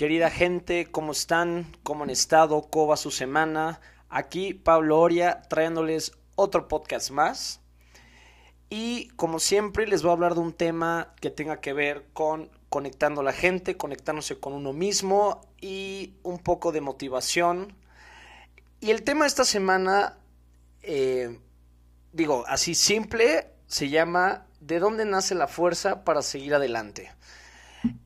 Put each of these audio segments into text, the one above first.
Querida gente, ¿cómo están? ¿Cómo han estado? ¿Cómo va su semana? Aquí Pablo Oria trayéndoles otro podcast más. Y como siempre les voy a hablar de un tema que tenga que ver con conectando a la gente, conectándose con uno mismo y un poco de motivación. Y el tema de esta semana, eh, digo, así simple, se llama ¿De dónde nace la fuerza para seguir adelante?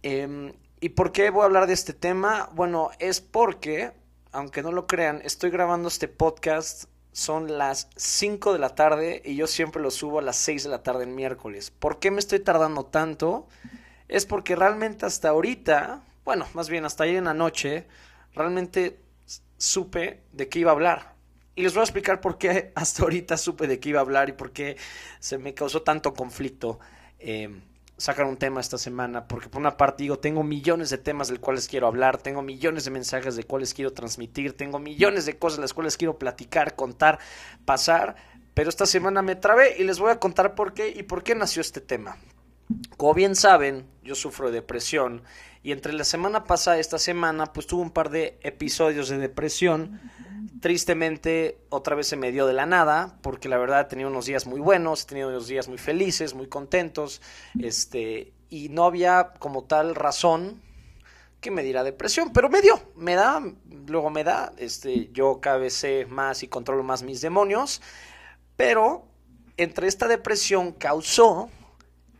Em, ¿Y por qué voy a hablar de este tema? Bueno, es porque, aunque no lo crean, estoy grabando este podcast, son las 5 de la tarde y yo siempre lo subo a las 6 de la tarde en miércoles. ¿Por qué me estoy tardando tanto? Es porque realmente hasta ahorita, bueno, más bien hasta ayer en la noche, realmente supe de qué iba a hablar. Y les voy a explicar por qué hasta ahorita supe de qué iba a hablar y por qué se me causó tanto conflicto. Eh, sacar un tema esta semana, porque por una parte digo, tengo millones de temas del cuales quiero hablar, tengo millones de mensajes de cuales quiero transmitir, tengo millones de cosas de las cuales quiero platicar, contar, pasar, pero esta semana me trabé y les voy a contar por qué y por qué nació este tema. Como bien saben, yo sufro de depresión y entre la semana pasada y esta semana pues tuve un par de episodios de depresión Tristemente, otra vez se me dio de la nada, porque la verdad he tenido unos días muy buenos, he tenido unos días muy felices, muy contentos, este, y no había como tal razón que me diera depresión, pero me dio, me da, luego me da, este, yo cada vez sé más y controlo más mis demonios, pero entre esta depresión causó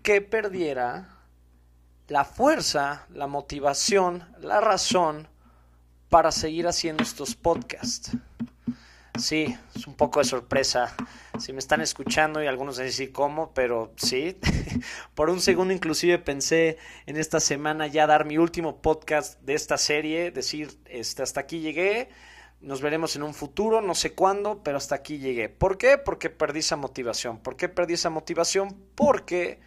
que perdiera la fuerza, la motivación, la razón para seguir haciendo estos podcasts. Sí, es un poco de sorpresa. Si me están escuchando y algunos decir cómo, pero sí. Por un segundo inclusive pensé en esta semana ya dar mi último podcast de esta serie, decir, este, hasta aquí llegué, nos veremos en un futuro, no sé cuándo, pero hasta aquí llegué. ¿Por qué? Porque perdí esa motivación. ¿Por qué perdí esa motivación? Porque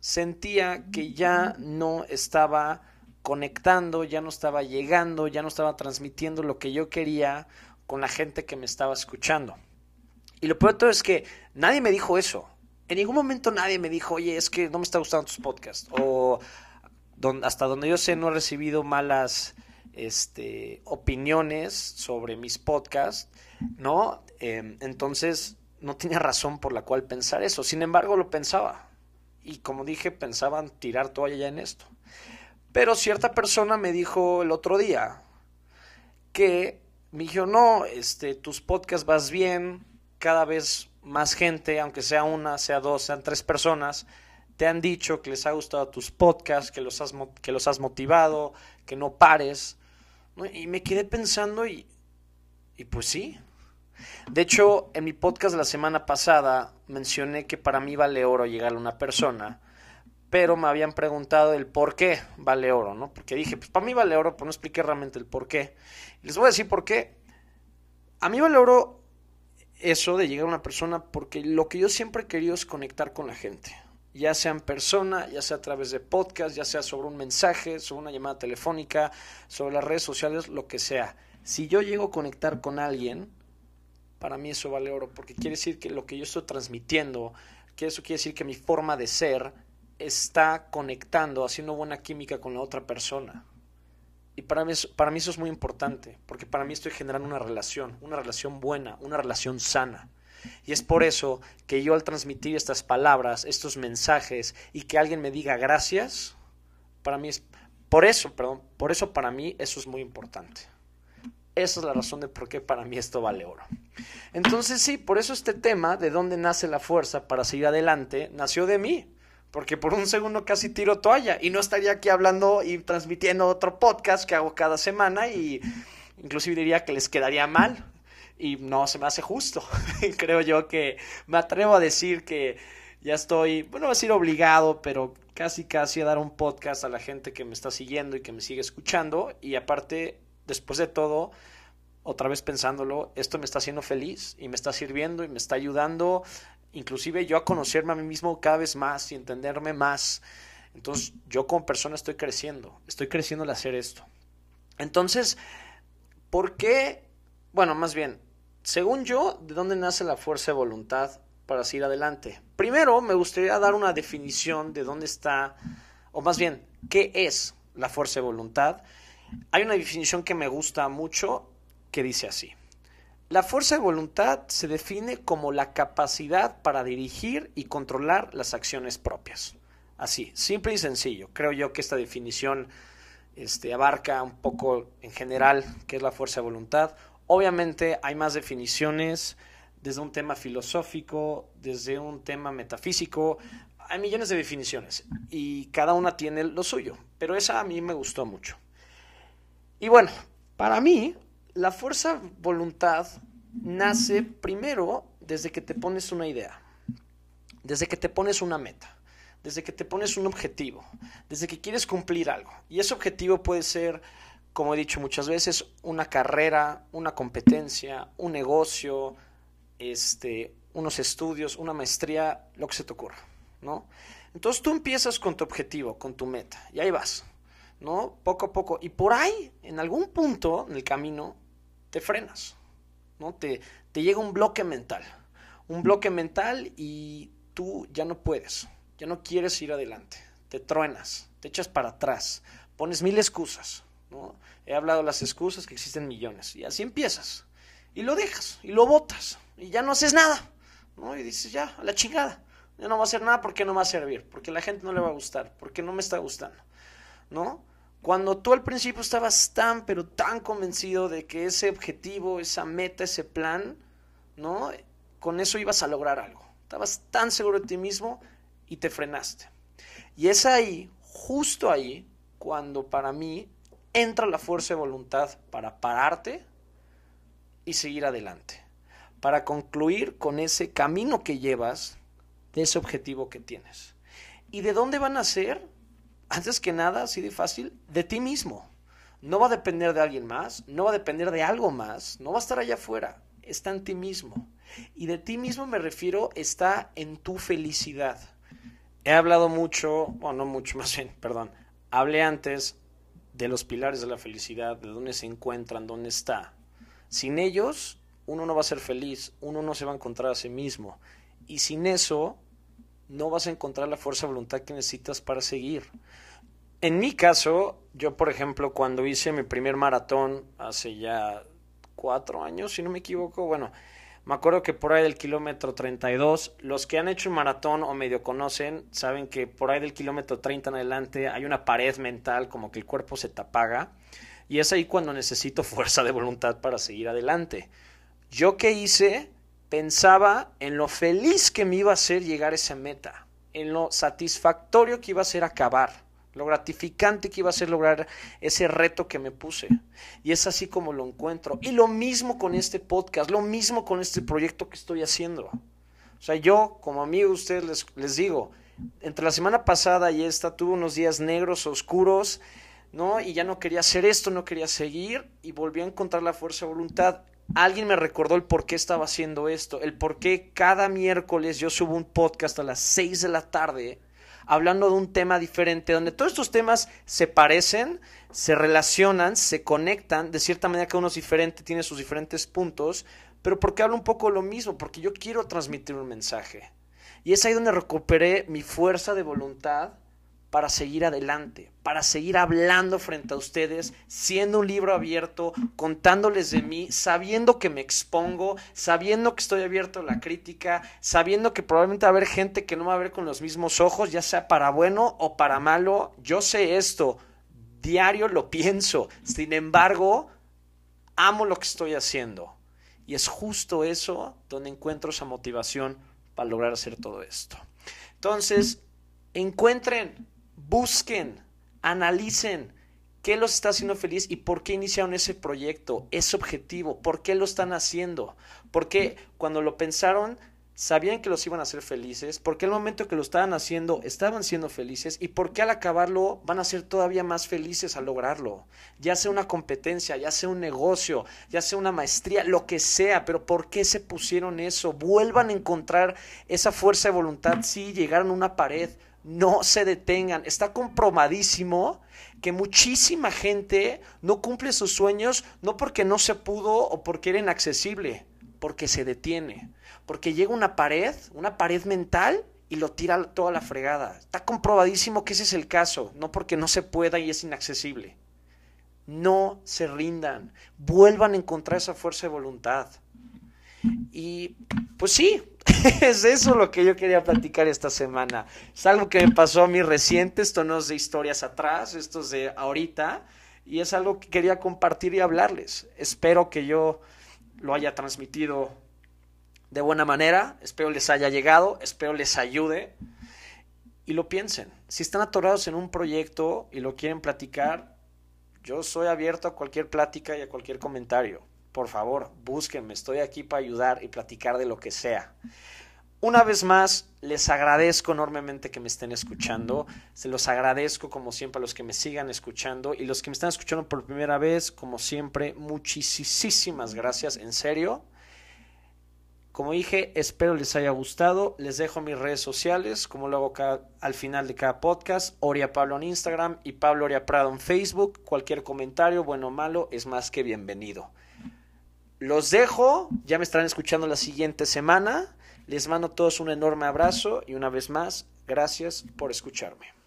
sentía que ya no estaba conectando, ya no estaba llegando, ya no estaba transmitiendo lo que yo quería con la gente que me estaba escuchando. Y lo peor de todo es que nadie me dijo eso. En ningún momento nadie me dijo, oye, es que no me está gustando tus podcasts. O hasta donde yo sé no he recibido malas este, opiniones sobre mis podcasts, ¿no? Em, entonces no tenía razón por la cual pensar eso. Sin embargo, lo pensaba. Y como dije, pensaban tirar toalla ya en esto. Pero cierta persona me dijo el otro día que me dijo, no, este, tus podcasts vas bien, cada vez más gente, aunque sea una, sea dos, sean tres personas, te han dicho que les ha gustado tus podcasts, que los has, que los has motivado, que no pares. Y me quedé pensando y, y pues sí. De hecho, en mi podcast la semana pasada mencioné que para mí vale oro llegar a una persona pero me habían preguntado el por qué vale oro, ¿no? Porque dije, pues para mí vale oro, pues no expliqué realmente el por qué. les voy a decir por qué. A mí vale oro eso de llegar a una persona porque lo que yo siempre he querido es conectar con la gente. Ya sea en persona, ya sea a través de podcast, ya sea sobre un mensaje, sobre una llamada telefónica, sobre las redes sociales, lo que sea. Si yo llego a conectar con alguien, para mí eso vale oro, porque quiere decir que lo que yo estoy transmitiendo, que eso quiere decir que mi forma de ser está conectando, haciendo buena química con la otra persona. Y para mí, para mí eso es muy importante, porque para mí estoy generando una relación, una relación buena, una relación sana. Y es por eso que yo al transmitir estas palabras, estos mensajes y que alguien me diga gracias, para mí es por eso, perdón, por eso para mí eso es muy importante. Esa es la razón de por qué para mí esto vale oro. Entonces sí, por eso este tema de dónde nace la fuerza para seguir adelante nació de mí porque por un segundo casi tiro toalla y no estaría aquí hablando y transmitiendo otro podcast que hago cada semana y inclusive diría que les quedaría mal y no se me hace justo. Creo yo que me atrevo a decir que ya estoy, bueno, a decir obligado, pero casi casi a dar un podcast a la gente que me está siguiendo y que me sigue escuchando y aparte, después de todo, otra vez pensándolo, esto me está haciendo feliz y me está sirviendo y me está ayudando inclusive yo a conocerme a mí mismo cada vez más y entenderme más. Entonces yo como persona estoy creciendo, estoy creciendo al hacer esto. Entonces, ¿por qué? Bueno, más bien, según yo, ¿de dónde nace la fuerza de voluntad para seguir adelante? Primero, me gustaría dar una definición de dónde está, o más bien, ¿qué es la fuerza de voluntad? Hay una definición que me gusta mucho que dice así. La fuerza de voluntad se define como la capacidad para dirigir y controlar las acciones propias. Así, simple y sencillo. Creo yo que esta definición este, abarca un poco en general qué es la fuerza de voluntad. Obviamente hay más definiciones desde un tema filosófico, desde un tema metafísico. Hay millones de definiciones y cada una tiene lo suyo, pero esa a mí me gustó mucho. Y bueno, para mí, la fuerza voluntad nace primero desde que te pones una idea, desde que te pones una meta, desde que te pones un objetivo, desde que quieres cumplir algo. Y ese objetivo puede ser, como he dicho muchas veces, una carrera, una competencia, un negocio, este, unos estudios, una maestría, lo que se te ocurra, ¿no? Entonces tú empiezas con tu objetivo, con tu meta, y ahí vas, ¿no? Poco a poco. Y por ahí, en algún punto en el camino, te frenas, ¿no? Te, te llega un bloque mental, un bloque mental y tú ya no puedes, ya no quieres ir adelante, te truenas, te echas para atrás, pones mil excusas, ¿no? He hablado de las excusas que existen millones, y así empiezas, y lo dejas, y lo botas, y ya no haces nada, ¿no? Y dices, ya, a la chingada, ya no va a hacer nada porque no va a servir, porque la gente no le va a gustar, porque no me está gustando, ¿no? Cuando tú al principio estabas tan, pero tan convencido de que ese objetivo, esa meta, ese plan, ¿no? Con eso ibas a lograr algo. Estabas tan seguro de ti mismo y te frenaste. Y es ahí, justo ahí, cuando para mí entra la fuerza de voluntad para pararte y seguir adelante para concluir con ese camino que llevas de ese objetivo que tienes. ¿Y de dónde van a ser? Antes que nada, así de fácil, de ti mismo. No va a depender de alguien más, no va a depender de algo más, no va a estar allá afuera, está en ti mismo. Y de ti mismo me refiero, está en tu felicidad. He hablado mucho, bueno, no mucho más bien, perdón, hablé antes de los pilares de la felicidad, de dónde se encuentran, dónde está. Sin ellos uno no va a ser feliz, uno no se va a encontrar a sí mismo. Y sin eso, no vas a encontrar la fuerza de voluntad que necesitas para seguir. En mi caso, yo por ejemplo, cuando hice mi primer maratón hace ya cuatro años, si no me equivoco, bueno, me acuerdo que por ahí del kilómetro 32, los que han hecho un maratón o medio conocen, saben que por ahí del kilómetro 30 en adelante hay una pared mental, como que el cuerpo se te apaga, y es ahí cuando necesito fuerza de voluntad para seguir adelante. Yo qué hice, pensaba en lo feliz que me iba a hacer llegar a esa meta, en lo satisfactorio que iba a ser acabar, lo gratificante que iba a ser lograr ese reto que me puse. Y es así como lo encuentro. Y lo mismo con este podcast, lo mismo con este proyecto que estoy haciendo. O sea, yo como amigo de ustedes les, les digo, entre la semana pasada y esta tuve unos días negros, oscuros, ¿no? Y ya no quería hacer esto, no quería seguir y volví a encontrar la fuerza de voluntad alguien me recordó el por qué estaba haciendo esto, el por qué cada miércoles yo subo un podcast a las 6 de la tarde hablando de un tema diferente, donde todos estos temas se parecen, se relacionan, se conectan, de cierta manera que uno es diferente, tiene sus diferentes puntos, pero porque hablo un poco lo mismo, porque yo quiero transmitir un mensaje. Y es ahí donde recuperé mi fuerza de voluntad para seguir adelante, para seguir hablando frente a ustedes, siendo un libro abierto, contándoles de mí, sabiendo que me expongo, sabiendo que estoy abierto a la crítica, sabiendo que probablemente va a haber gente que no me va a ver con los mismos ojos, ya sea para bueno o para malo. Yo sé esto, diario lo pienso. Sin embargo, amo lo que estoy haciendo. Y es justo eso donde encuentro esa motivación para lograr hacer todo esto. Entonces, encuentren busquen, analicen qué los está haciendo feliz y por qué iniciaron ese proyecto, ese objetivo, por qué lo están haciendo, por qué cuando lo pensaron sabían que los iban a hacer felices, por qué al momento que lo estaban haciendo estaban siendo felices y por qué al acabarlo van a ser todavía más felices al lograrlo, ya sea una competencia, ya sea un negocio, ya sea una maestría, lo que sea, pero por qué se pusieron eso, vuelvan a encontrar esa fuerza de voluntad, si llegaron a una pared, no se detengan. Está comprobadísimo que muchísima gente no cumple sus sueños no porque no se pudo o porque era inaccesible, porque se detiene, porque llega una pared, una pared mental y lo tira toda la fregada. Está comprobadísimo que ese es el caso, no porque no se pueda y es inaccesible. No se rindan. Vuelvan a encontrar esa fuerza de voluntad. Y pues sí, es eso lo que yo quería platicar esta semana. Es algo que me pasó a mí reciente, esto no es de historias atrás, esto es de ahorita, y es algo que quería compartir y hablarles. Espero que yo lo haya transmitido de buena manera, espero les haya llegado, espero les ayude y lo piensen. Si están atorados en un proyecto y lo quieren platicar, yo soy abierto a cualquier plática y a cualquier comentario por favor, búsquenme, estoy aquí para ayudar y platicar de lo que sea. Una vez más, les agradezco enormemente que me estén escuchando. Se los agradezco como siempre a los que me sigan escuchando y los que me están escuchando por primera vez, como siempre, muchísimas gracias, en serio. Como dije, espero les haya gustado. Les dejo mis redes sociales, como lo hago al final de cada podcast. Oria Pablo en Instagram y Pablo Oria Prado en Facebook. Cualquier comentario, bueno o malo, es más que bienvenido. Los dejo, ya me estarán escuchando la siguiente semana. Les mando a todos un enorme abrazo y una vez más, gracias por escucharme.